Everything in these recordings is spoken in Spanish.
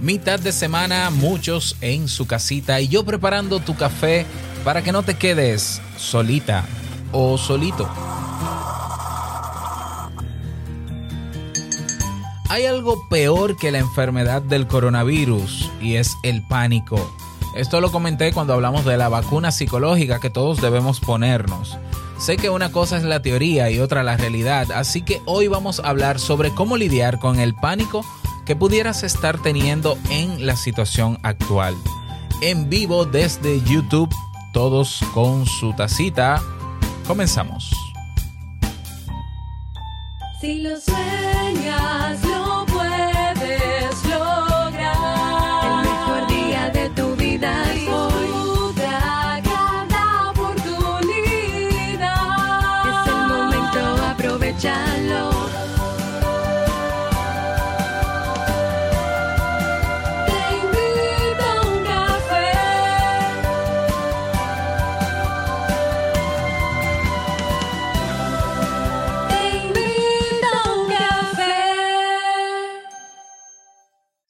Mitad de semana, muchos en su casita y yo preparando tu café para que no te quedes solita o solito. Hay algo peor que la enfermedad del coronavirus y es el pánico. Esto lo comenté cuando hablamos de la vacuna psicológica que todos debemos ponernos. Sé que una cosa es la teoría y otra la realidad, así que hoy vamos a hablar sobre cómo lidiar con el pánico que pudieras estar teniendo en la situación actual. En vivo desde YouTube, todos con su tacita. Comenzamos.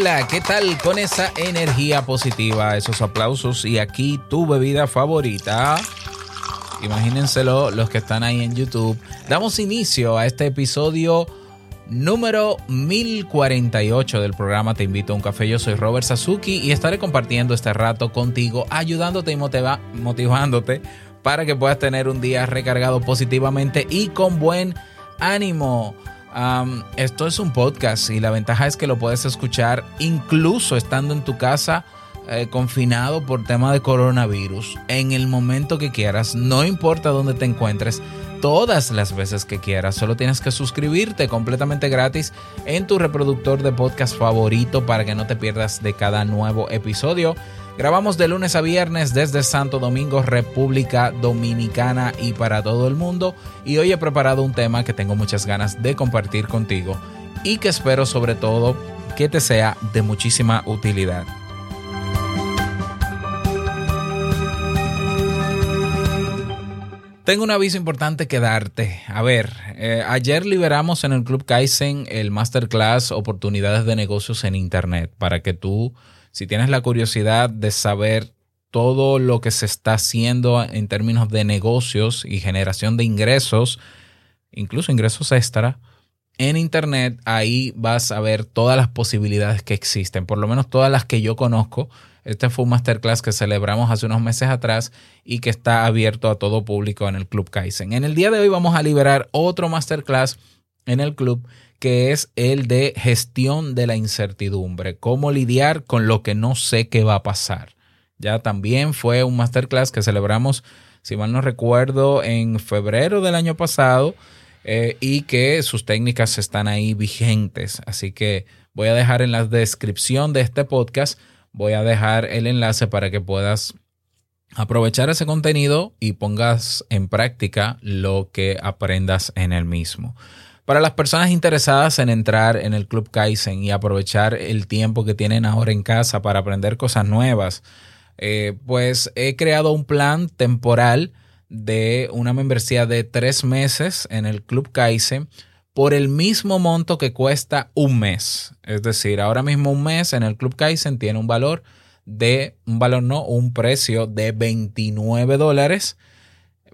Hola, ¿qué tal con esa energía positiva, esos aplausos y aquí tu bebida favorita? Imagínenselo los que están ahí en YouTube. Damos inicio a este episodio número 1048 del programa Te invito a un café. Yo soy Robert Sasuki y estaré compartiendo este rato contigo, ayudándote y motivándote para que puedas tener un día recargado positivamente y con buen ánimo. Esto es un podcast y la ventaja es que lo puedes escuchar incluso estando en tu casa eh, confinado por tema de coronavirus. En el momento que quieras, no importa dónde te encuentres, todas las veces que quieras. Solo tienes que suscribirte completamente gratis en tu reproductor de podcast favorito para que no te pierdas de cada nuevo episodio. Grabamos de lunes a viernes desde Santo Domingo, República Dominicana y para todo el mundo. Y hoy he preparado un tema que tengo muchas ganas de compartir contigo y que espero sobre todo que te sea de muchísima utilidad. Tengo un aviso importante que darte. A ver, eh, ayer liberamos en el Club Kaizen el Masterclass Oportunidades de Negocios en Internet para que tú, si tienes la curiosidad de saber todo lo que se está haciendo en términos de negocios y generación de ingresos, incluso ingresos extra, en Internet, ahí vas a ver todas las posibilidades que existen, por lo menos todas las que yo conozco. Este fue un masterclass que celebramos hace unos meses atrás y que está abierto a todo público en el Club Kaizen. En el día de hoy vamos a liberar otro masterclass en el club que es el de gestión de la incertidumbre, cómo lidiar con lo que no sé qué va a pasar. Ya también fue un masterclass que celebramos, si mal no recuerdo, en febrero del año pasado eh, y que sus técnicas están ahí vigentes. Así que voy a dejar en la descripción de este podcast, voy a dejar el enlace para que puedas aprovechar ese contenido y pongas en práctica lo que aprendas en el mismo. Para las personas interesadas en entrar en el Club Kaizen y aprovechar el tiempo que tienen ahora en casa para aprender cosas nuevas, eh, pues he creado un plan temporal de una membresía de tres meses en el Club Kaizen por el mismo monto que cuesta un mes. Es decir, ahora mismo un mes en el Club Kaizen tiene un valor de, un valor no, un precio de 29 dólares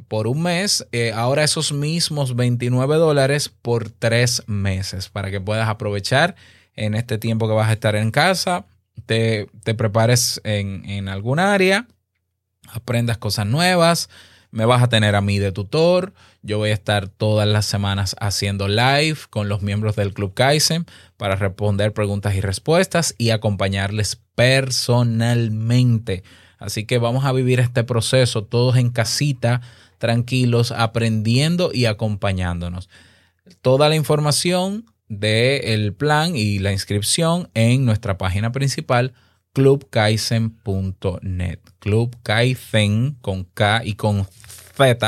por un mes. Eh, ahora esos mismos 29 dólares por tres meses para que puedas aprovechar en este tiempo que vas a estar en casa. Te, prepares en, en algún área, aprendas cosas nuevas, me vas a tener a mí de tutor. Yo voy a estar todas las semanas haciendo live con los miembros del Club Kaizen para responder preguntas y respuestas y acompañarles personalmente. Así que vamos a vivir este proceso todos en casita, tranquilos, aprendiendo y acompañándonos. Toda la información del plan y la inscripción en nuestra página principal clubkaizen.net. Club Kaizen con K y con Z.net.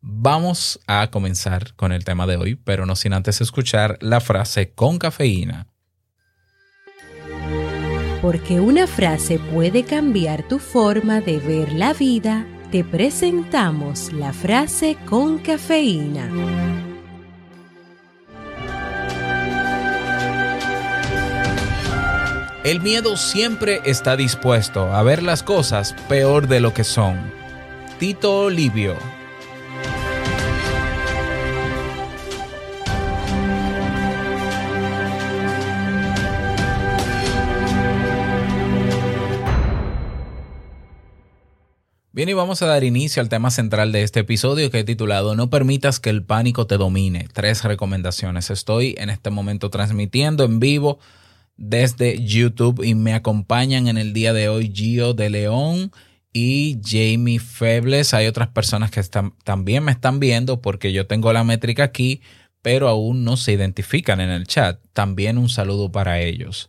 Vamos a comenzar con el tema de hoy, pero no sin antes escuchar la frase con cafeína. Porque una frase puede cambiar tu forma de ver la vida, te presentamos la frase con cafeína. El miedo siempre está dispuesto a ver las cosas peor de lo que son. Tito Livio. Bien, y vamos a dar inicio al tema central de este episodio que he titulado No permitas que el pánico te domine. Tres recomendaciones. Estoy en este momento transmitiendo en vivo desde YouTube y me acompañan en el día de hoy Gio de León y Jamie Febles. Hay otras personas que también me están viendo porque yo tengo la métrica aquí, pero aún no se identifican en el chat. También un saludo para ellos.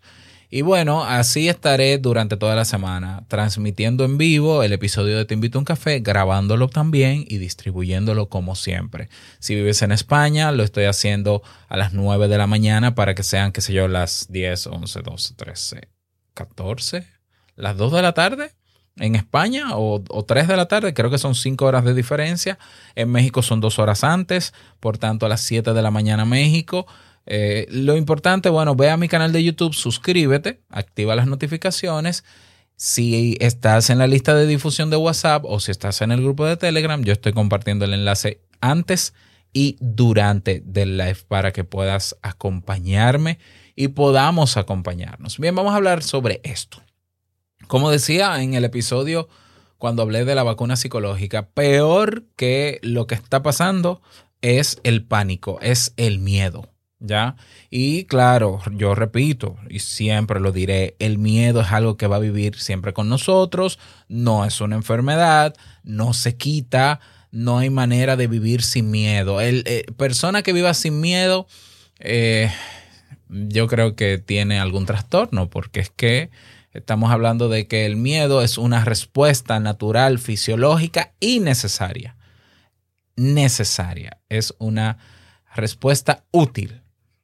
Y bueno, así estaré durante toda la semana transmitiendo en vivo el episodio de Te invito a un café, grabándolo también y distribuyéndolo como siempre. Si vives en España, lo estoy haciendo a las 9 de la mañana para que sean, qué sé yo, las 10, 11, 12, 13, 14, las 2 de la tarde en España o, o 3 de la tarde, creo que son 5 horas de diferencia. En México son 2 horas antes, por tanto a las 7 de la mañana México. Eh, lo importante, bueno, ve a mi canal de YouTube, suscríbete, activa las notificaciones. Si estás en la lista de difusión de WhatsApp o si estás en el grupo de Telegram, yo estoy compartiendo el enlace antes y durante del live para que puedas acompañarme y podamos acompañarnos. Bien, vamos a hablar sobre esto. Como decía en el episodio cuando hablé de la vacuna psicológica, peor que lo que está pasando es el pánico, es el miedo. ¿Ya? Y claro, yo repito, y siempre lo diré, el miedo es algo que va a vivir siempre con nosotros, no es una enfermedad, no se quita, no hay manera de vivir sin miedo. El, eh, persona que viva sin miedo, eh, yo creo que tiene algún trastorno, porque es que estamos hablando de que el miedo es una respuesta natural, fisiológica y necesaria. Necesaria. Es una respuesta útil.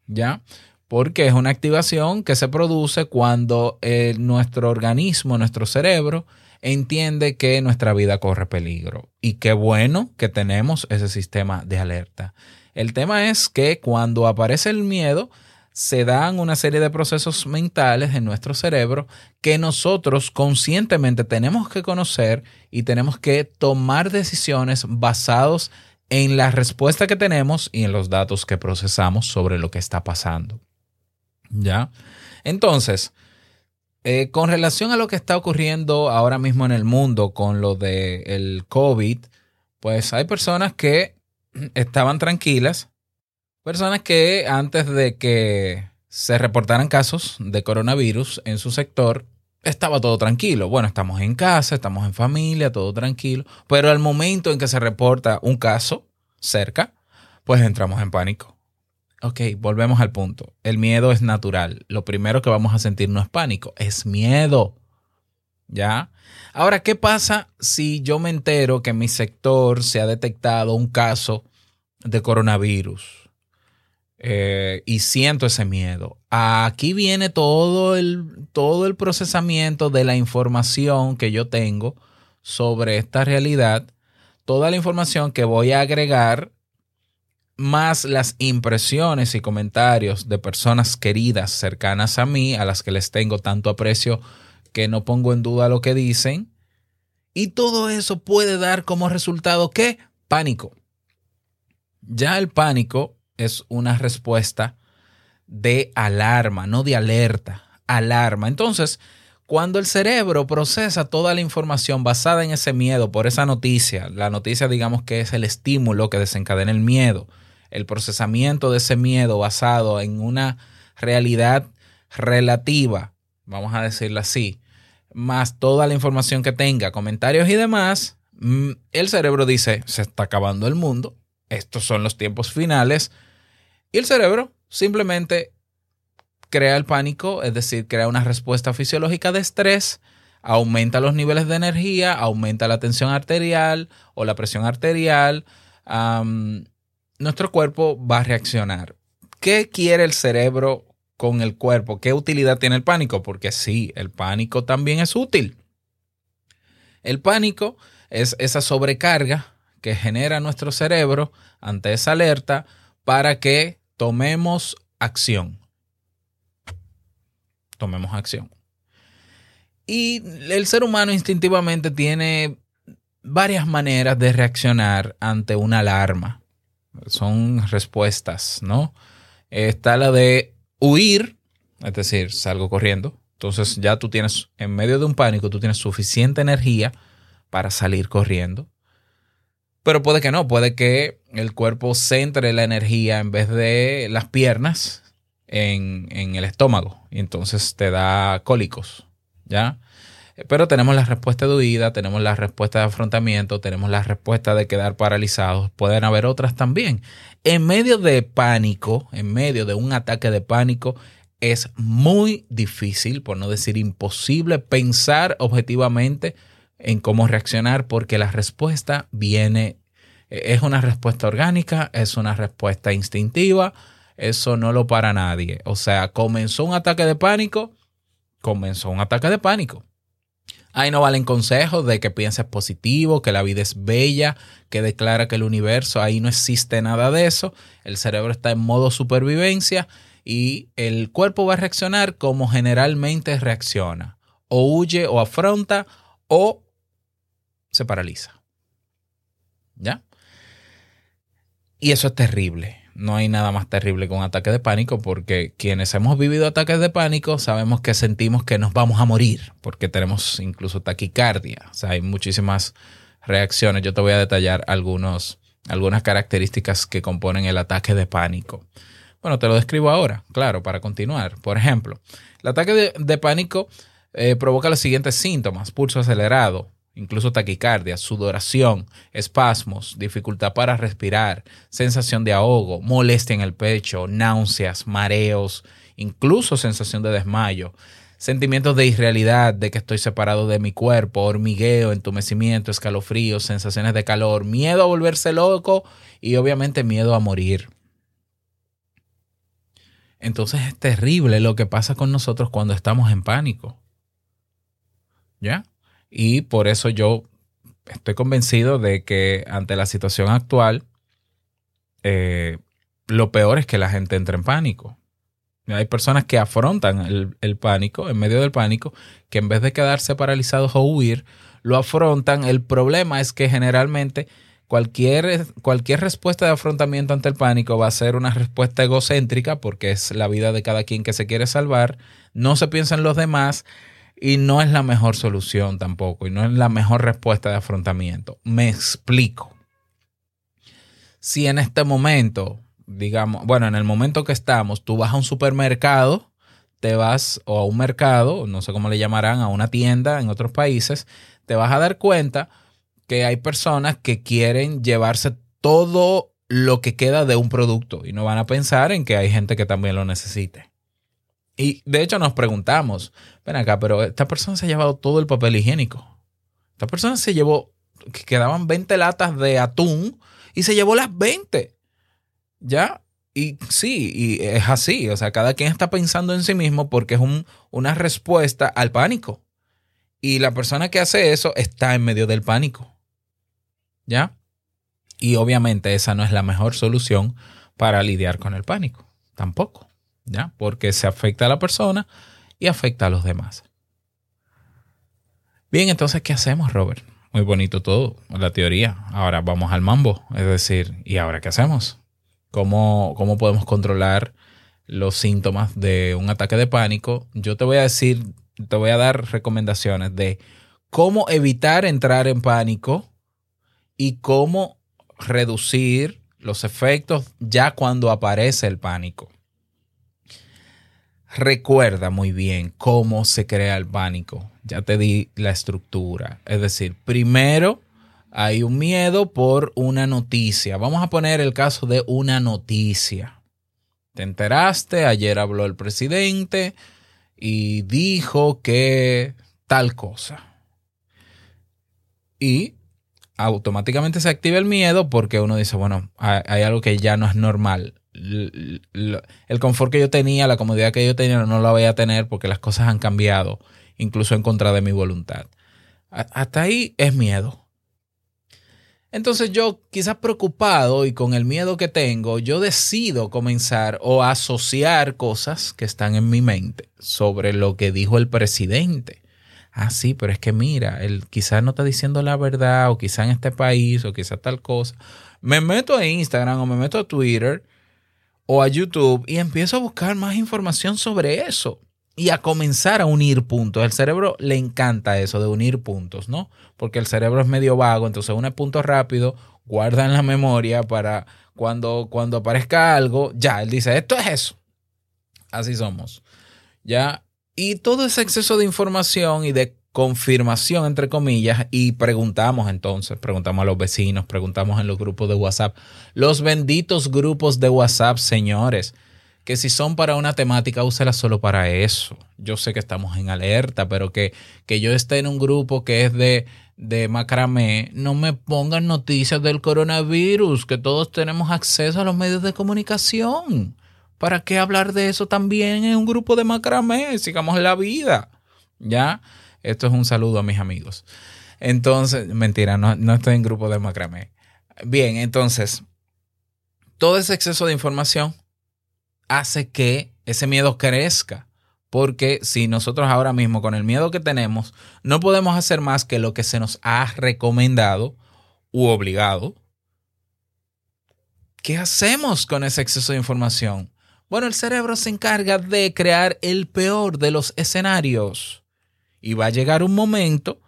¿Ya? Porque es una activación que se produce cuando eh, nuestro organismo, nuestro cerebro, entiende que nuestra vida corre peligro. Y qué bueno que tenemos ese sistema de alerta. El tema es que cuando aparece el miedo, se dan una serie de procesos mentales en nuestro cerebro que nosotros conscientemente tenemos que conocer y tenemos que tomar decisiones basados en la respuesta que tenemos y en los datos que procesamos sobre lo que está pasando. ¿Ya? Entonces, eh, con relación a lo que está ocurriendo ahora mismo en el mundo con lo del el COVID, pues hay personas que estaban tranquilas, personas que antes de que se reportaran casos de coronavirus en su sector, estaba todo tranquilo. Bueno, estamos en casa, estamos en familia, todo tranquilo. Pero al momento en que se reporta un caso cerca, pues entramos en pánico. Ok, volvemos al punto. El miedo es natural. Lo primero que vamos a sentir no es pánico, es miedo. ¿Ya? Ahora, ¿qué pasa si yo me entero que en mi sector se ha detectado un caso de coronavirus? Eh, y siento ese miedo. Aquí viene todo el, todo el procesamiento de la información que yo tengo sobre esta realidad, toda la información que voy a agregar, más las impresiones y comentarios de personas queridas cercanas a mí, a las que les tengo tanto aprecio que no pongo en duda lo que dicen. Y todo eso puede dar como resultado ¿qué? Pánico. Ya el pánico es una respuesta de alarma, no de alerta, alarma. Entonces, cuando el cerebro procesa toda la información basada en ese miedo por esa noticia, la noticia digamos que es el estímulo que desencadena el miedo, el procesamiento de ese miedo basado en una realidad relativa, vamos a decirlo así, más toda la información que tenga, comentarios y demás, mm, el cerebro dice, se está acabando el mundo, estos son los tiempos finales, y el cerebro simplemente crea el pánico? Es decir, crea una respuesta fisiológica de estrés, aumenta los niveles de energía, aumenta la tensión arterial o la presión arterial. nuestro cuerpo va a reaccionar. ¿Qué quiere el cerebro con el cuerpo? ¿Qué utilidad tiene el pánico? Porque sí, el pánico también es útil. El pánico es esa sobrecarga que genera nuestro cerebro ante esa alerta para que tomemos acción. Tomemos acción. Y el ser humano instintivamente tiene varias maneras de reaccionar ante una alarma. Son respuestas, ¿no? Está la de huir, es decir, salgo corriendo. Entonces ya tú tienes, en medio de un pánico, tú tienes suficiente energía para salir corriendo. Pero puede que no, puede que el cuerpo centre la energía en vez de las piernas en, en el estómago. Y entonces te da cólicos, ¿ya? Pero tenemos la respuesta de huida, tenemos la respuesta de afrontamiento, tenemos la respuesta de quedar paralizados. Pueden haber otras también. En medio de pánico, en medio de un ataque de pánico, es muy difícil, por no decir imposible, pensar objetivamente en cómo reaccionar porque la respuesta viene, es una respuesta orgánica, es una respuesta instintiva, eso no lo para nadie. O sea, comenzó un ataque de pánico, comenzó un ataque de pánico. Ahí no valen consejos de que pienses positivo, que la vida es bella, que declara que el universo, ahí no existe nada de eso. El cerebro está en modo supervivencia y el cuerpo va a reaccionar como generalmente reacciona. O huye o afronta o se paraliza. ¿Ya? Y eso es terrible. No hay nada más terrible que un ataque de pánico porque quienes hemos vivido ataques de pánico sabemos que sentimos que nos vamos a morir porque tenemos incluso taquicardia. O sea, hay muchísimas reacciones. Yo te voy a detallar algunos, algunas características que componen el ataque de pánico. Bueno, te lo describo ahora, claro, para continuar. Por ejemplo, el ataque de, pánico eh, provoca los siguientes síntomas: pulso acelerado, incluso taquicardia, sudoración, espasmos, dificultad para respirar, sensación de ahogo, molestia en el pecho, náuseas, mareos, incluso sensación de desmayo, sentimientos de irrealidad, de que estoy separado de mi cuerpo, hormigueo, entumecimiento, escalofríos, sensaciones de calor, miedo a volverse loco y obviamente miedo a morir. Entonces es terrible lo que pasa con nosotros cuando estamos en pánico. ¿Ya? Y por eso yo estoy convencido de que ante la situación actual, eh, lo peor es que la gente entre en pánico. Hay personas que afrontan el, el, pánico, en medio del pánico, que en vez de quedarse paralizados o huir, lo afrontan. El problema es que generalmente cualquier, cualquier respuesta de afrontamiento ante el pánico va a ser una respuesta egocéntrica, porque es la vida de cada quien que se quiere salvar. No se piensa en los demás y no es la mejor solución tampoco, y no es la mejor respuesta de afrontamiento. Me explico. Si en este momento, digamos, bueno, en el momento que estamos, tú vas a un supermercado, te vas o a un mercado, no sé cómo le llamarán, a una tienda en otros países, te vas a dar cuenta que hay personas que quieren llevarse todo lo que queda de un producto y no van a pensar en que hay gente que también lo necesite. Y de hecho nos preguntamos, ven acá, pero esta persona se ha llevado todo el papel higiénico. Esta persona se llevó, que quedaban 20 latas de atún y se llevó las 20. ¿Ya? Y sí, y es así. O sea, cada quien está pensando en sí mismo porque es un, una respuesta al pánico. Y la persona que hace eso está en medio del pánico. ¿Ya? Y obviamente esa no es la mejor solución para lidiar con el pánico. Tampoco. ¿Ya? Porque se afecta a la persona y afecta a los demás. Bien, entonces, ¿qué hacemos, Robert? Muy bonito todo, la teoría. Ahora vamos al mambo. Es decir, ¿y ahora qué hacemos? ¿Cómo, cómo podemos controlar los síntomas de un ataque de pánico? Yo te voy a decir, te voy a dar recomendaciones de cómo evitar entrar en pánico y cómo reducir los efectos ya cuando aparece el pánico. Recuerda muy bien cómo se crea el pánico. Ya te di la estructura. Es decir, primero hay un miedo por una noticia. Vamos a poner el caso de una noticia. Te enteraste, ayer habló el presidente y dijo que tal cosa. Y automáticamente se activa el miedo porque uno dice, bueno, hay, algo que ya no es normal. El confort que yo tenía, la comodidad que yo tenía, no la voy a tener porque las cosas han cambiado, incluso en contra de mi voluntad. Hasta ahí es miedo. Entonces yo, quizás preocupado y con el miedo que tengo, yo decido comenzar o asociar cosas que están en mi mente sobre lo que dijo el presidente. Ah, sí, pero es que mira, él quizás no está diciendo la verdad o quizás en este país o quizás tal cosa. Me meto a Instagram o me meto a Twitter o a YouTube y empiezo a buscar más información sobre eso y a comenzar a unir puntos. El cerebro le encanta eso de unir puntos, ¿no? Porque el cerebro es medio vago, entonces une puntos rápido, guarda en la memoria para cuando, cuando aparezca algo, ya, él dice, esto es eso. Así somos. ¿Ya? Y todo ese exceso de información y de confirmación, entre comillas, y preguntamos entonces, preguntamos a los vecinos, preguntamos en los grupos de WhatsApp, los benditos grupos de WhatsApp, señores, que si son para una temática, úsela solo para eso. Yo sé que estamos en alerta, pero que, que yo esté en un grupo que es de, de macramé, no me pongan noticias del coronavirus, que todos tenemos acceso a los medios de comunicación. ¿Para qué hablar de eso también en un grupo de macramé? Sigamos la vida. ¿Ya? Esto es un saludo a mis amigos. Entonces, mentira, no, no estoy en grupo de macramé. Bien, entonces, todo ese exceso de información hace que ese miedo crezca. Porque si nosotros ahora mismo con el miedo que tenemos no podemos hacer más que lo que se nos ha recomendado u obligado, ¿qué hacemos con ese exceso de información? Bueno, el cerebro se encarga de crear el peor de los escenarios. Y va a llegar un momento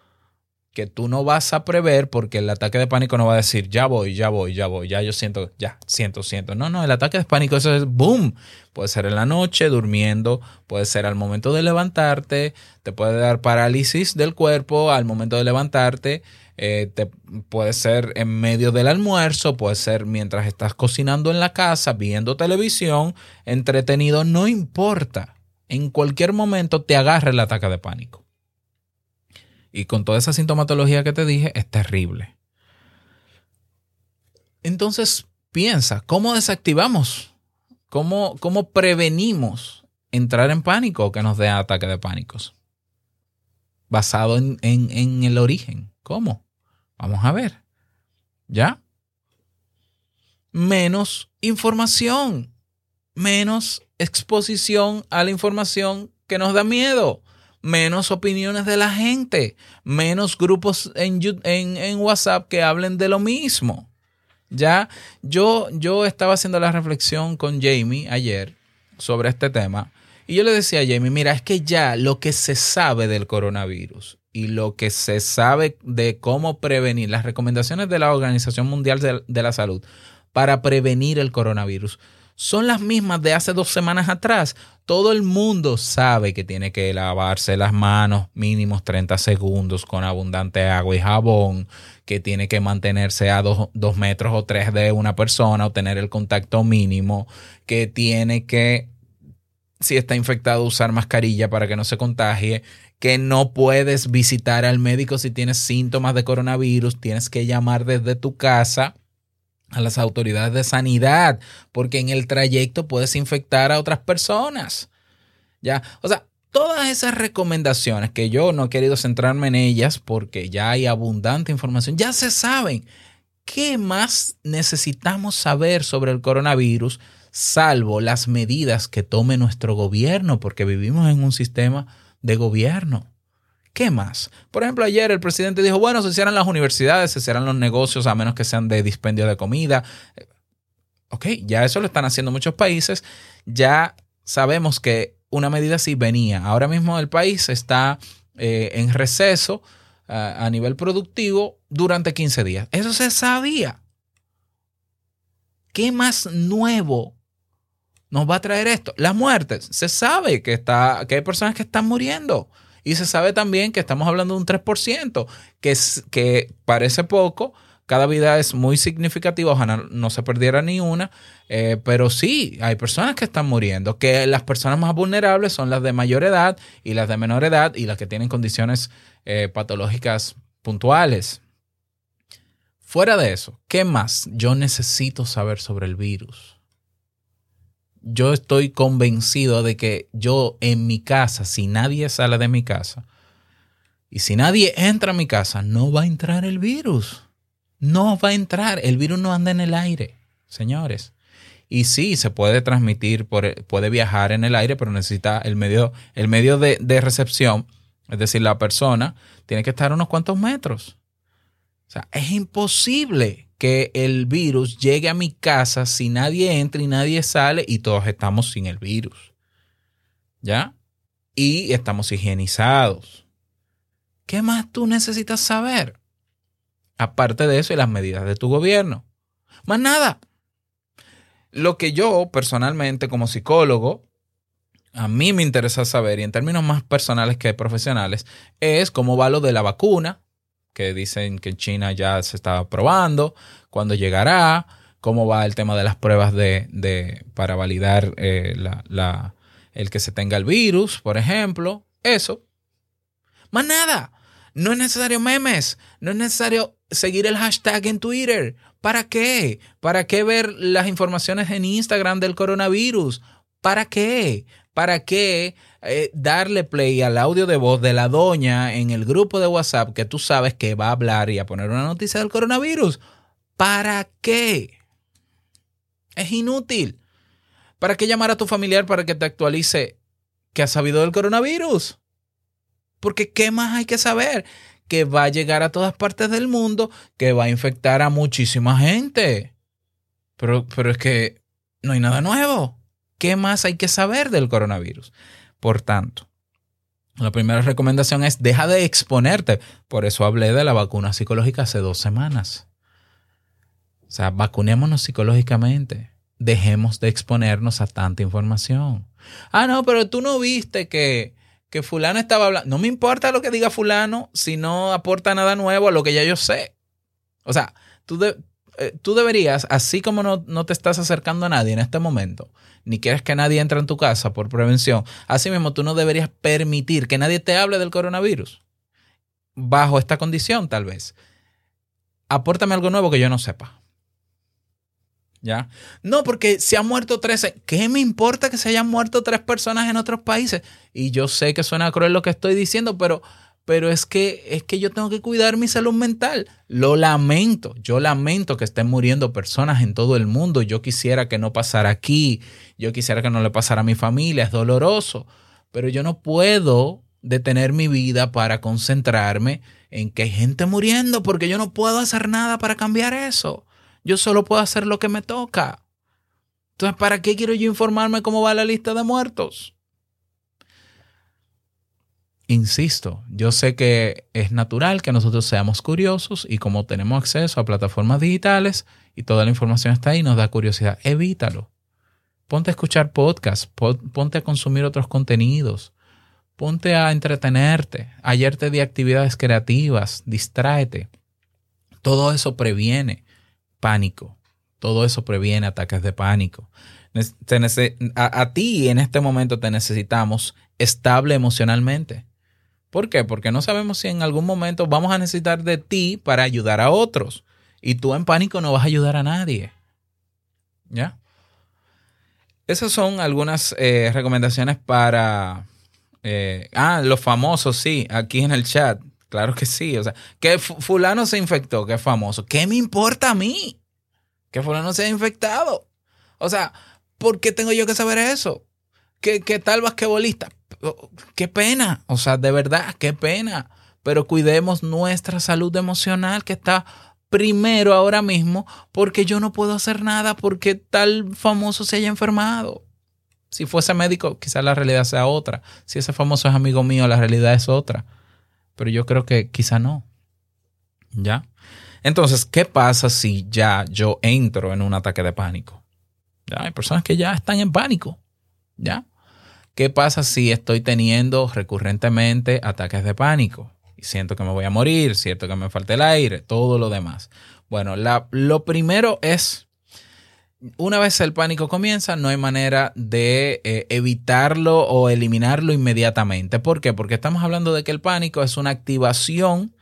que tú no vas a prever porque el ataque de pánico no va a decir, ya voy, ya voy, ya voy, ya yo siento, ya, siento, siento. No, no, el ataque de pánico eso es boom. Puede ser en la noche, durmiendo, puede ser al momento de levantarte, te puede dar parálisis del cuerpo al momento de levantarte, eh, te, puede ser en medio del almuerzo, puede ser mientras estás cocinando en la casa, viendo televisión, entretenido, no importa. En cualquier momento te agarra el ataque de pánico. Y con toda esa sintomatología que te dije, es terrible. Entonces, piensa, ¿cómo desactivamos? ¿Cómo, cómo prevenimos entrar en pánico o que nos dé ataque de pánicos? Basado en, en, en el origen. ¿Cómo? Vamos a ver. ¿Ya? Menos información. Menos exposición a la información que nos da miedo menos opiniones de la gente, menos grupos en, en, en, WhatsApp que hablen de lo mismo. Ya, yo, yo estaba haciendo la reflexión con Jamie ayer sobre este tema y yo le decía a Jamie, mira, es que ya lo que se sabe del coronavirus y lo que se sabe de cómo prevenir, las recomendaciones de la Organización Mundial de, de la Salud para prevenir el coronavirus son las mismas de hace dos semanas atrás. Todo el mundo sabe que tiene que lavarse las manos mínimos 30 segundos con abundante agua y jabón, que tiene que mantenerse a dos, dos metros o tres de una persona o tener el contacto mínimo, que tiene que, si está infectado, usar mascarilla para que no se contagie, que no puedes visitar al médico si tienes síntomas de coronavirus, tienes que llamar desde tu casa a las autoridades de sanidad, porque en el trayecto puedes infectar a otras personas. Ya, o sea, todas esas recomendaciones que yo no he querido centrarme en ellas porque ya hay abundante información, ya se saben. ¿Qué más necesitamos saber sobre el coronavirus salvo las medidas que tome nuestro gobierno? Porque vivimos en un sistema de gobierno. ¿Qué más? Por ejemplo, ayer el presidente dijo, bueno, se cierran las universidades, se cierran los negocios a menos que sean de dispendio de comida. Ok, ya eso lo están haciendo muchos países. Ya sabemos que una medida así venía. Ahora mismo el país está eh, en receso a nivel productivo durante 15 días. Eso se sabía. ¿Qué más nuevo nos va a traer esto? Las muertes. Se sabe que, está, que hay personas que están muriendo. Y se sabe también que estamos hablando de un 3%, que, es, que parece poco, cada vida es muy significativa, ojalá no se perdiera ni una, eh, pero sí, hay personas que están muriendo, que las personas más vulnerables son las de mayor edad y las de menor edad y las que tienen condiciones eh, patológicas puntuales. Fuera de eso, ¿qué más yo necesito saber sobre el virus? Yo estoy convencido de que yo en mi casa, si nadie sale de mi casa y si nadie entra a mi casa, no va a entrar el virus. No va a entrar. El virus no anda en el aire, señores. Y sí, se puede transmitir, por, puede viajar en el aire, pero necesita el medio, el medio de, de recepción, es decir, la persona, tiene que estar a unos cuantos metros. O sea, es imposible que el virus llegue a mi casa si nadie entra y nadie sale y todos estamos sin el virus. ¿Ya? Y estamos higienizados. ¿Qué más tú necesitas saber? Aparte de eso y las medidas de tu gobierno. Más nada. Lo que yo personalmente como psicólogo, a mí me interesa saber, y en términos más personales que profesionales, es cómo va lo de la vacuna, que dicen que en China ya se está probando, cuándo llegará, cómo va el tema de las pruebas de, de para validar eh, la, la, el que se tenga el virus, por ejemplo. Eso. Más nada. No es necesario memes, no es necesario seguir el hashtag en Twitter. ¿Para qué? ¿Para qué ver las informaciones en Instagram del coronavirus? ¿Para qué? ¿Para qué eh, darle play al audio de voz de la doña en el grupo de WhatsApp que tú sabes que va a hablar y a poner una noticia del coronavirus? ¿Para qué? Es inútil. ¿Para qué llamar a tu familiar para que te actualice que has sabido del coronavirus? Porque ¿qué más hay que saber? Que va a llegar a todas partes del mundo, que va a infectar a muchísima gente. Pero, pero es que no hay nada nuevo. ¿Qué más hay que saber del coronavirus? Por tanto, la primera recomendación es deja de exponerte. Por eso hablé de la vacuna psicológica hace dos semanas. O sea, vacunémonos psicológicamente. Dejemos de exponernos a tanta información. Ah, no, pero tú no viste que, que fulano estaba hablando. No me importa lo que diga fulano si no aporta nada nuevo a lo que ya yo sé. O sea, tú, de- eh, tú deberías, así como no, no te estás acercando a nadie en este momento, ni quieres que nadie entre en tu casa por prevención, así mismo tú no deberías permitir que nadie te hable del coronavirus. Bajo esta condición, tal vez. Apórtame algo nuevo que yo no sepa. ¿Ya? No, porque se han muerto 13. ¿Qué me importa que se hayan muerto tres personas en otros países? Y yo sé que suena cruel lo que estoy diciendo, pero, pero es, que, es que yo tengo que cuidar mi salud mental. Lo lamento. Yo lamento que estén muriendo personas en todo el mundo. Yo quisiera que no pasara aquí. Yo quisiera que no le pasara a mi familia. Es doloroso. Pero yo no puedo detener mi vida para concentrarme en que hay gente muriendo porque yo no puedo hacer nada para cambiar eso. Yo solo puedo hacer lo que me toca. Entonces, ¿para qué quiero yo informarme cómo va la lista de muertos? Insisto, yo sé que es natural que nosotros seamos curiosos y como tenemos acceso a plataformas digitales y toda la información está ahí, nos da curiosidad. Evítalo. Ponte a escuchar podcasts, pon- ponte a consumir otros contenidos, ponte a entretenerte. Ayer te di actividades creativas, distráete. Todo eso previene pánico. Todo eso previene ataques de pánico. A, a ti en este momento te necesitamos estable emocionalmente. ¿Por qué? Porque no sabemos si en algún momento vamos a necesitar de ti para ayudar a otros. Y tú en pánico no vas a ayudar a nadie. ¿Ya? Esas son algunas eh, recomendaciones para... eh, ah, los famosos, sí, aquí en el chat. Claro que sí. O sea, que fu- fulano se infectó, que es famoso. ¿Qué me importa a mí? Que fulano se ha infectado. O sea, ¿por qué tengo yo que saber eso? ¿Qué, qué tal basquetbolista? Qué pena. O sea, de verdad, qué pena. Pero cuidemos nuestra salud emocional que está primero ahora mismo porque yo no puedo hacer nada porque tal famoso se haya enfermado. Si fuese médico, quizás la realidad sea otra. Si ese famoso es amigo mío, la realidad es otra. Pero yo creo que quizá no. ¿Ya? Entonces, ¿qué pasa si ya yo entro en un ataque de pánico? Ya hay personas que ya están en pánico. ¿Ya? ¿Qué pasa si estoy teniendo recurrentemente ataques de pánico? Y siento que me voy a morir, siento que me falta el aire, todo lo demás. Bueno, lo primero es, una vez el pánico comienza, no hay manera de eh, evitarlo o eliminarlo inmediatamente. ¿Por qué? Porque estamos hablando de que el pánico es una activación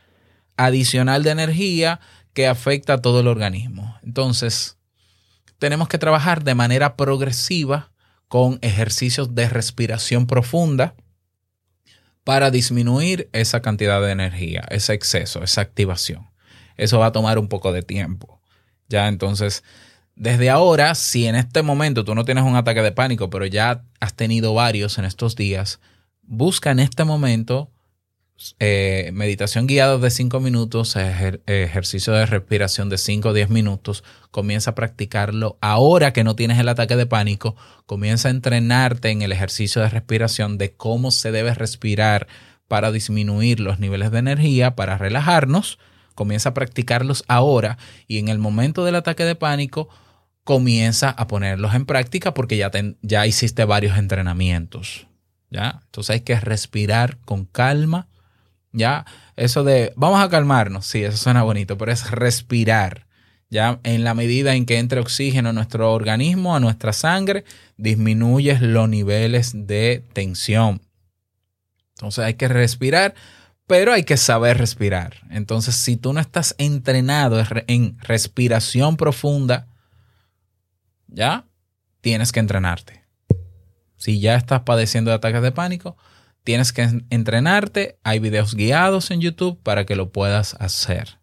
adicional de energía que afecta a todo el organismo. Entonces, tenemos que trabajar de manera progresiva con ejercicios de respiración profunda para disminuir esa cantidad de energía, ese exceso, esa activación. Eso va a tomar un poco de tiempo. Ya, entonces, desde ahora, si en este momento tú no tienes un ataque de pánico, pero ya has tenido varios en estos días, busca en este momento eh, meditación guiada de 5 minutos, ejer- ejercicio de respiración de 5 o 10 minutos. Comienza a practicarlo ahora que no tienes el ataque de pánico. Comienza a entrenarte en el ejercicio de respiración de cómo se debe respirar para disminuir los niveles de energía, para relajarnos. Comienza a practicarlos ahora y en el momento del ataque de pánico comienza a ponerlos en práctica porque ya, ya hiciste varios entrenamientos. ¿ya? Entonces hay que respirar con calma. ¿Ya? Eso de vamos a calmarnos, sí, eso suena bonito, pero es respirar. ¿ya? En la medida en que entre oxígeno a nuestro organismo, a nuestra sangre, disminuyes los niveles de tensión. Entonces hay que respirar, pero hay que saber respirar. Entonces, si tú no estás entrenado en re- en respiración profunda, ya tienes que entrenarte. Si ya estás padeciendo de ataques de pánico, tienes que en- entrenarte. Hay videos guiados en YouTube para que lo puedas hacer.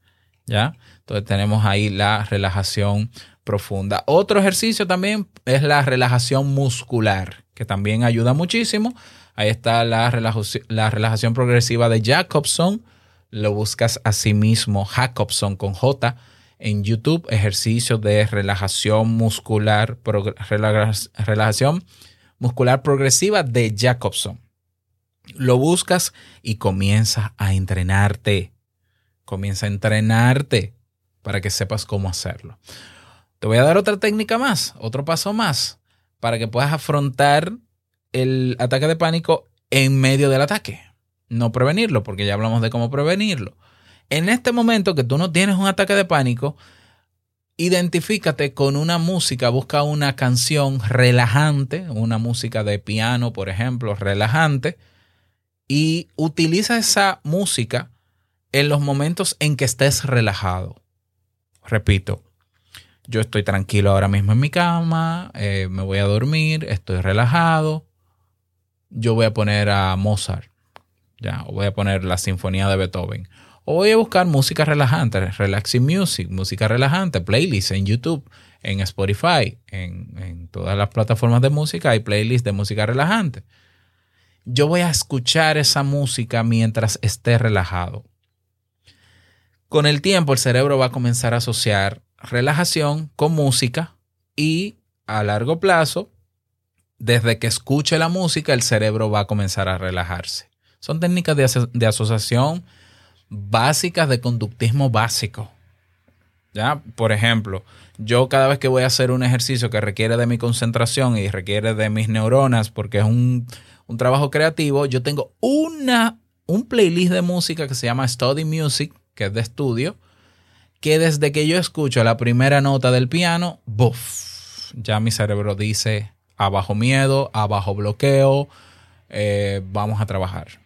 ¿Ya? Entonces tenemos ahí la relajación profunda. Otro ejercicio también es la relajación muscular, que también ayuda muchísimo. Ahí está la relajación, la relajación progresiva de Jacobson. Lo buscas a sí mismo, Jacobson con J, en YouTube. Ejercicio de relajación muscular, relajación muscular progresiva de Jacobson. Lo buscas y comienza a entrenarte. Comienza a entrenarte para que sepas cómo hacerlo. Te voy a dar otra técnica más, otro paso más, para que puedas afrontar el ataque de pánico en medio del ataque. No prevenirlo, porque ya hablamos de cómo prevenirlo. En este momento que tú no tienes un ataque de pánico, identifícate con una música, busca una canción relajante, una música de piano, por ejemplo, relajante, y utiliza esa música en los momentos en que estés relajado. Repito, yo estoy tranquilo ahora mismo en mi cama, eh, me voy a dormir, estoy relajado. Yo voy a poner a Mozart, ya, o voy a poner la sinfonía de Beethoven. O voy a buscar música relajante, relaxing music, música relajante, playlists en YouTube, en Spotify, en, en todas las plataformas de música hay playlists de música relajante. Yo voy a escuchar esa música mientras esté relajado. Con el tiempo el cerebro va a comenzar a asociar relajación con música y a largo plazo, desde que escuche la música, el cerebro va a comenzar a relajarse. Son técnicas de, de asociación básicas de conductismo básico. ¿Ya? Por ejemplo, yo cada vez que voy a hacer un ejercicio que requiere de mi concentración y requiere de mis neuronas, porque es un, un trabajo creativo, yo tengo una, un playlist de música que se llama Study Music, que es de estudio, que desde que yo escucho la primera nota del piano, ¡buf! Ya mi cerebro dice, abajo miedo, abajo bloqueo, eh, vamos a trabajar.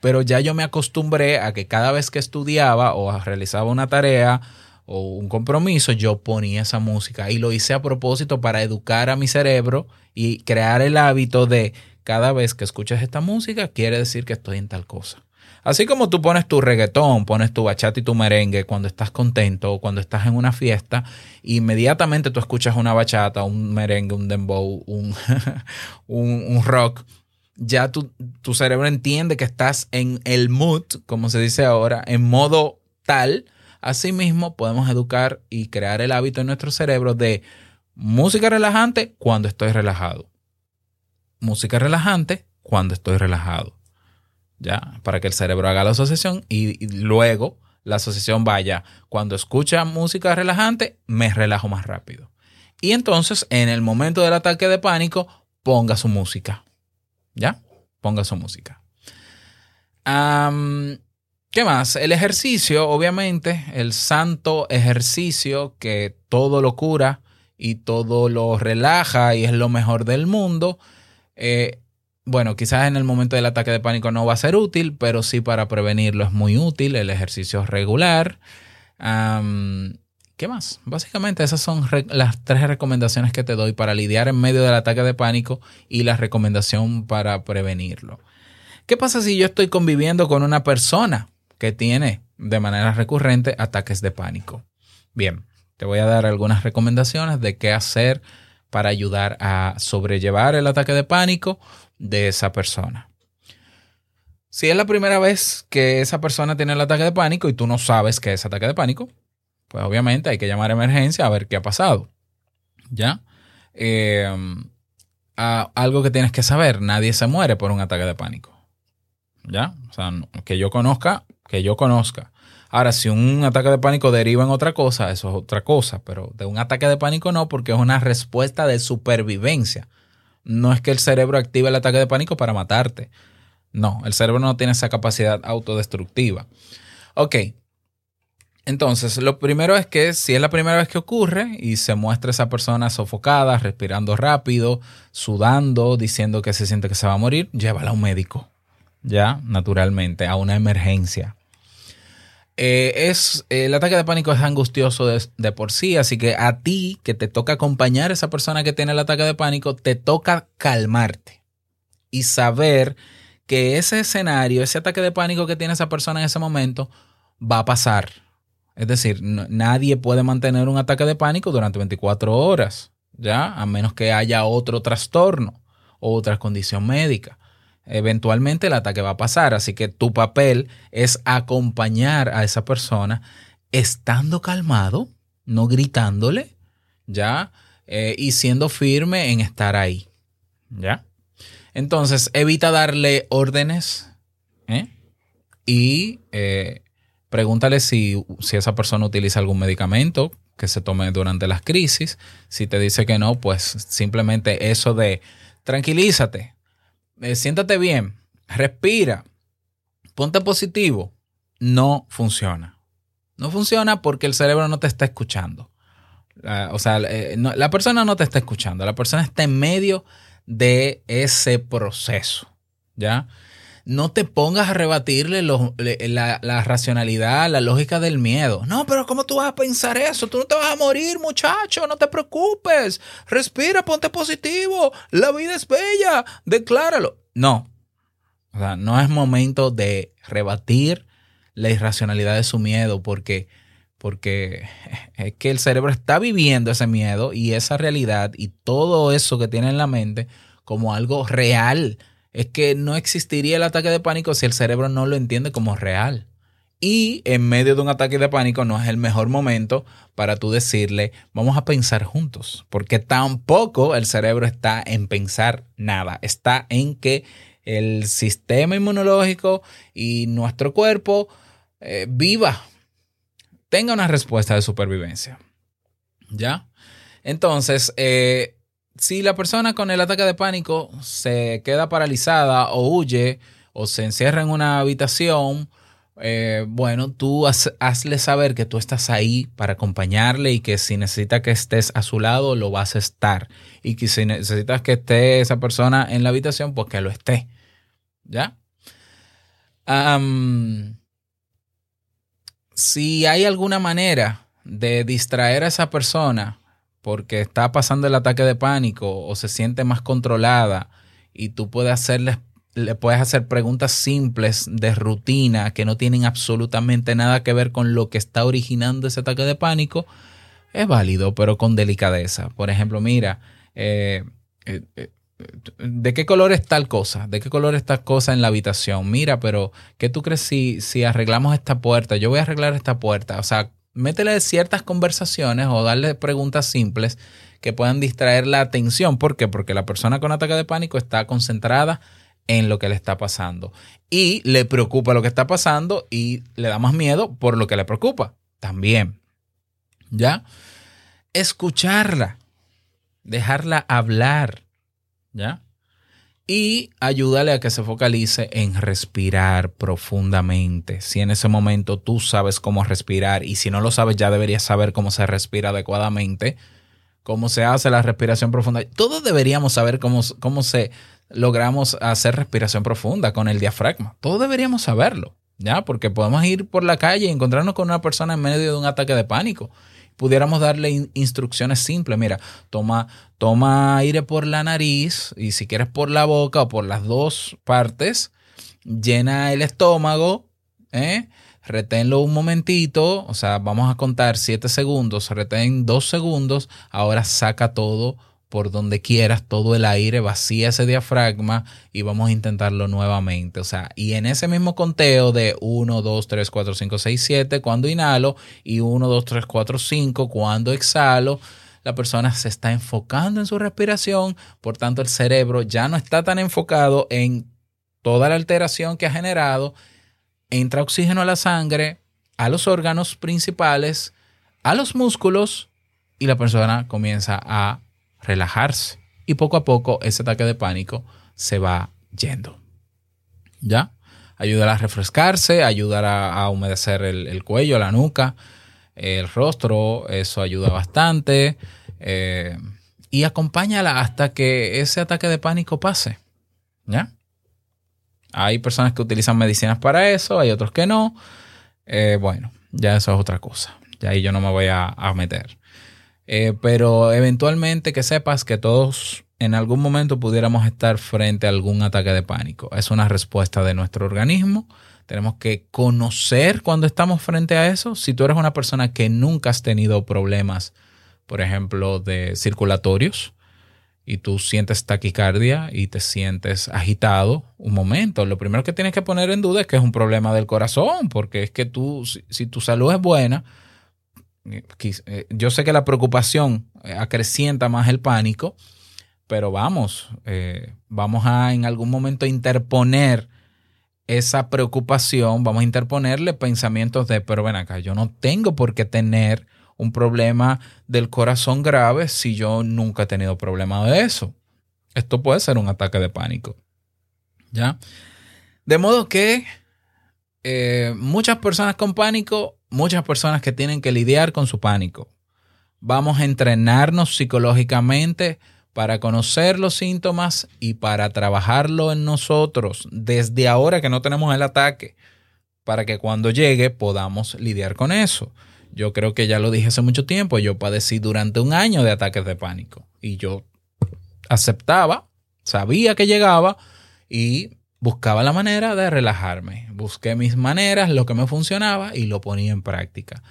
Pero ya yo me acostumbré a que cada vez que estudiaba o realizaba una tarea o un compromiso, yo ponía esa música y lo hice a propósito para educar a mi cerebro y crear el hábito de cada vez que escuchas esta música, quiere decir que estoy en tal cosa. Así como tú pones tu reggaetón, pones tu bachata y tu merengue cuando estás contento o cuando estás en una fiesta, inmediatamente tú escuchas una bachata, un merengue, un dembow, un, un, un rock, ya tu, tu cerebro entiende que estás en el mood, como se dice ahora, en modo tal. Asimismo, podemos educar y crear el hábito en nuestro cerebro de música relajante cuando estoy relajado. Música relajante cuando estoy relajado. Ya, para que el cerebro haga la asociación y, luego la asociación vaya. Cuando escucha música relajante, me relajo más rápido. Y entonces, en el momento del ataque de pánico, ponga su música. ¿Ya? Ponga su música. ¿Qué más? El ejercicio, obviamente, el santo ejercicio que todo lo cura y todo lo relaja y es lo mejor del mundo. Eh, bueno, quizás en el momento del ataque de pánico no va a ser útil, pero sí para prevenirlo es muy útil el ejercicio regular. ¿Qué más? Básicamente esas son las tres recomendaciones que te doy para lidiar en medio del ataque de pánico y la recomendación para prevenirlo. ¿Qué pasa si yo estoy conviviendo con una persona que tiene de manera recurrente ataques de pánico? Bien, te voy a dar algunas recomendaciones de qué hacer para ayudar a sobrellevar el ataque de pánico de esa persona. Si es la primera vez que esa persona tiene el ataque de pánico y tú no sabes que es ataque de pánico, pues obviamente hay que llamar a emergencia a ver qué ha pasado. ¿Ya? A- algo que tienes que saber, nadie se muere por un ataque de pánico. ¿Ya? O sea, que yo conozca, que yo conozca. Ahora, si un ataque de pánico deriva en otra cosa, eso es otra cosa, pero de un ataque de pánico no, porque es una respuesta de supervivencia. No es que el cerebro active el ataque de pánico para matarte. No, el cerebro no tiene esa capacidad autodestructiva. Ok. Entonces, lo primero es que si es la primera vez que ocurre y se muestra esa persona sofocada, respirando rápido, sudando, diciendo que se siente que se va a morir, llévala a un médico. Ya, naturalmente, a una emergencia. Eh, es, el ataque de pánico es angustioso de, por sí, así que a ti que te toca acompañar a esa persona que tiene el ataque de pánico, te toca calmarte y saber que ese escenario, ese ataque de pánico que tiene esa persona en ese momento, va a pasar. Es decir, nadie puede mantener un ataque de pánico durante 24 horas, ¿ya? A menos que haya otro trastorno o otra condición médica. Eventualmente el ataque va a pasar, así que tu papel es acompañar a esa persona estando calmado, no gritándole, ¿ya? Eh, y siendo firme en estar ahí, ¿ya? Entonces, evita darle órdenes ¿eh? y eh, pregúntale si, si esa persona utiliza algún medicamento que se tome durante las crisis. Si te dice que no, pues simplemente eso de tranquilízate, eh, siéntate bien, respira, ponte positivo, no funciona. No funciona porque el cerebro no te está escuchando. O sea, eh, la persona no te está escuchando, la persona está en medio de ese proceso, ¿ya? No te pongas a rebatirle la, la racionalidad, la lógica del miedo. No, pero ¿cómo tú vas a pensar eso? Tú no te vas a morir, muchacho, no te preocupes. Respira, ponte positivo. La vida es bella, decláralo. No. O sea, no es momento de rebatir la irracionalidad de su miedo porque porque es que el cerebro está viviendo ese miedo y esa realidad y todo eso que tiene en la mente como algo real. Es que no existiría el ataque de pánico si el cerebro no lo entiende como real. Y en medio de un ataque de pánico no es el mejor momento para tú decirle, vamos a pensar juntos, porque tampoco el cerebro está en pensar nada, está en que el sistema inmunológico y nuestro cuerpo eh, viva, tenga una respuesta de supervivencia. ¿Ya? Entonces, eh, si la persona con el ataque de pánico se queda paralizada o huye o se encierra en una habitación, eh, bueno, tú haz- hazle saber que tú estás ahí para acompañarle y que si necesita que estés a su lado, lo vas a estar. Y que si necesitas que esté esa persona en la habitación, pues que lo esté. ¿Ya? Si hay alguna manera de distraer a esa persona porque está pasando el ataque de pánico o se siente más controlada y tú puedes hacerle, le puedes hacer preguntas simples de rutina que no tienen absolutamente nada que ver con lo que está originando ese ataque de pánico, es válido, pero con delicadeza. Por ejemplo, mira, eh, eh, eh, ¿de qué color es tal cosa? ¿De qué color es tal cosa en la habitación? Mira, pero ¿qué tú crees si, si arreglamos esta puerta? Yo voy a arreglar esta puerta. O sea, métele ciertas conversaciones o darle preguntas simples que puedan distraer la atención. ¿Por qué? Porque la persona con ataque de pánico está concentrada en lo que le está pasando. Y le preocupa lo que está pasando y le da más miedo por lo que le preocupa. También. ¿Ya? Escucharla. Dejarla hablar. ¿Ya? Y ayúdale a que se focalice en respirar profundamente. Si en ese momento tú sabes cómo respirar y si no lo sabes ya deberías saber cómo se respira adecuadamente, cómo se hace la respiración profunda. Todos deberíamos saber cómo, cómo se logramos hacer respiración profunda con el diafragma. Todos deberíamos saberlo, ¿ya? Porque podemos ir por la calle y encontrarnos con una persona en medio de un ataque de pánico pudiéramos darle in- instrucciones simples. Mira, toma, toma aire por la nariz y si quieres por la boca o por las dos partes, llena el estómago, ¿eh? reténlo un momentito, o sea, vamos a contar 7 segundos, retén 2 segundos, ahora saca todo por donde quieras, todo el aire, vacía ese diafragma y vamos a intentarlo nuevamente. O sea, y en ese mismo conteo de 1, 2, 3, 4, 5, 6, 7, cuando inhalo, y 1, 2, 3, 4, 5, cuando exhalo, la persona se está enfocando en su respiración, por tanto el cerebro ya no está tan enfocado en toda la alteración que ha generado, entra oxígeno a la sangre, a los órganos principales, a los músculos y la persona comienza a relajarse. Y poco a poco ese ataque de pánico se va yendo. ¿Ya? Ayudar a refrescarse, ayudar a, humedecer el, el cuello, la nuca, el rostro, eso ayuda bastante. eh, y acompáñala hasta que ese ataque de pánico pase. ¿Ya? Hay personas que utilizan medicinas para eso, hay otros que no. Eh, bueno, ya eso es otra cosa. Ya ahí yo no me voy a, a meter. Eh, pero eventualmente que sepas que todos en algún momento pudiéramos estar frente a algún ataque de pánico. Es una respuesta de nuestro organismo. Tenemos que conocer cuando estamos frente a eso. Si tú eres una persona que nunca has tenido problemas, por ejemplo, de circulatorios, y tú sientes taquicardia y te sientes agitado, un momento, lo primero que tienes que poner en duda es que es un problema del corazón, porque es que tú, si, tu salud es buena, yo sé que la preocupación eh, acrecienta más el pánico, pero vamos, eh, vamos a en algún momento interponer esa preocupación, vamos a interponerle pensamientos de, pero ven acá, yo no tengo por qué tener un problema del corazón grave si yo nunca he tenido problema de eso. Esto puede ser un ataque de pánico. ¿Ya? De modo que eh, muchas personas con pánico, muchas personas que tienen que lidiar con su pánico. Vamos a entrenarnos psicológicamente para conocer los síntomas y para trabajarlo en nosotros desde ahora que no tenemos el ataque, para que cuando llegue podamos lidiar con eso. Yo creo que ya lo dije hace mucho tiempo, yo padecí durante un año de ataques de pánico y yo aceptaba, sabía que llegaba y buscaba la manera de relajarme. Busqué mis maneras, lo que me funcionaba y lo ponía en práctica.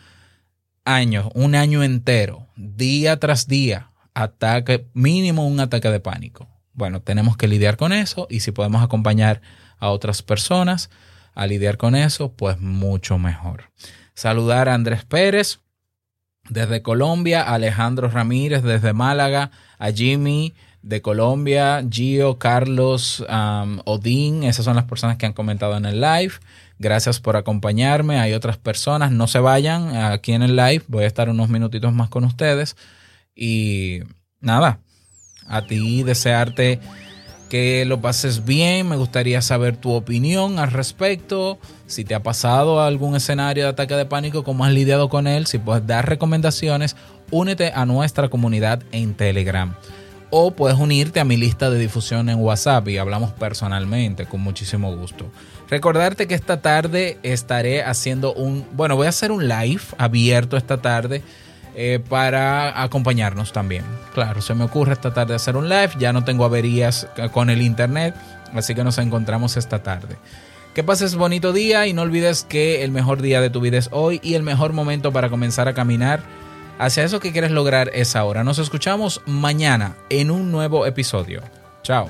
Años, un año entero, día tras día, ataque, mínimo un ataque de pánico. Bueno, tenemos que lidiar con eso y si podemos acompañar a otras personas a lidiar con eso, pues mucho mejor. Saludar a Andrés Pérez desde Colombia, a Alejandro Ramírez desde Málaga, a Jimmy de Colombia, Gio, Carlos, um, Odín, esas son las personas que han comentado en el live. Gracias por acompañarme. Hay otras personas, no se vayan aquí en el live, voy a estar unos minutitos más con ustedes. Y nada, a ti desearte que lo pases bien. Me gustaría saber tu opinión al respecto. Si te ha pasado algún escenario de ataque de pánico, cómo has lidiado con él, si puedes dar recomendaciones, únete a nuestra comunidad en Telegram. O puedes unirte a mi lista de difusión en WhatsApp y hablamos personalmente con muchísimo gusto. Recordarte que esta tarde estaré haciendo un, bueno, voy a hacer un live abierto esta tarde eh, para acompañarnos también. Claro, se me ocurre esta tarde hacer un live, ya no tengo averías con el internet, así que nos encontramos esta tarde. Que pases bonito día y no olvides que el mejor día de tu vida es hoy y el mejor momento para comenzar a caminar hacia eso que quieres lograr es ahora. Nos escuchamos mañana en un nuevo episodio. Chao.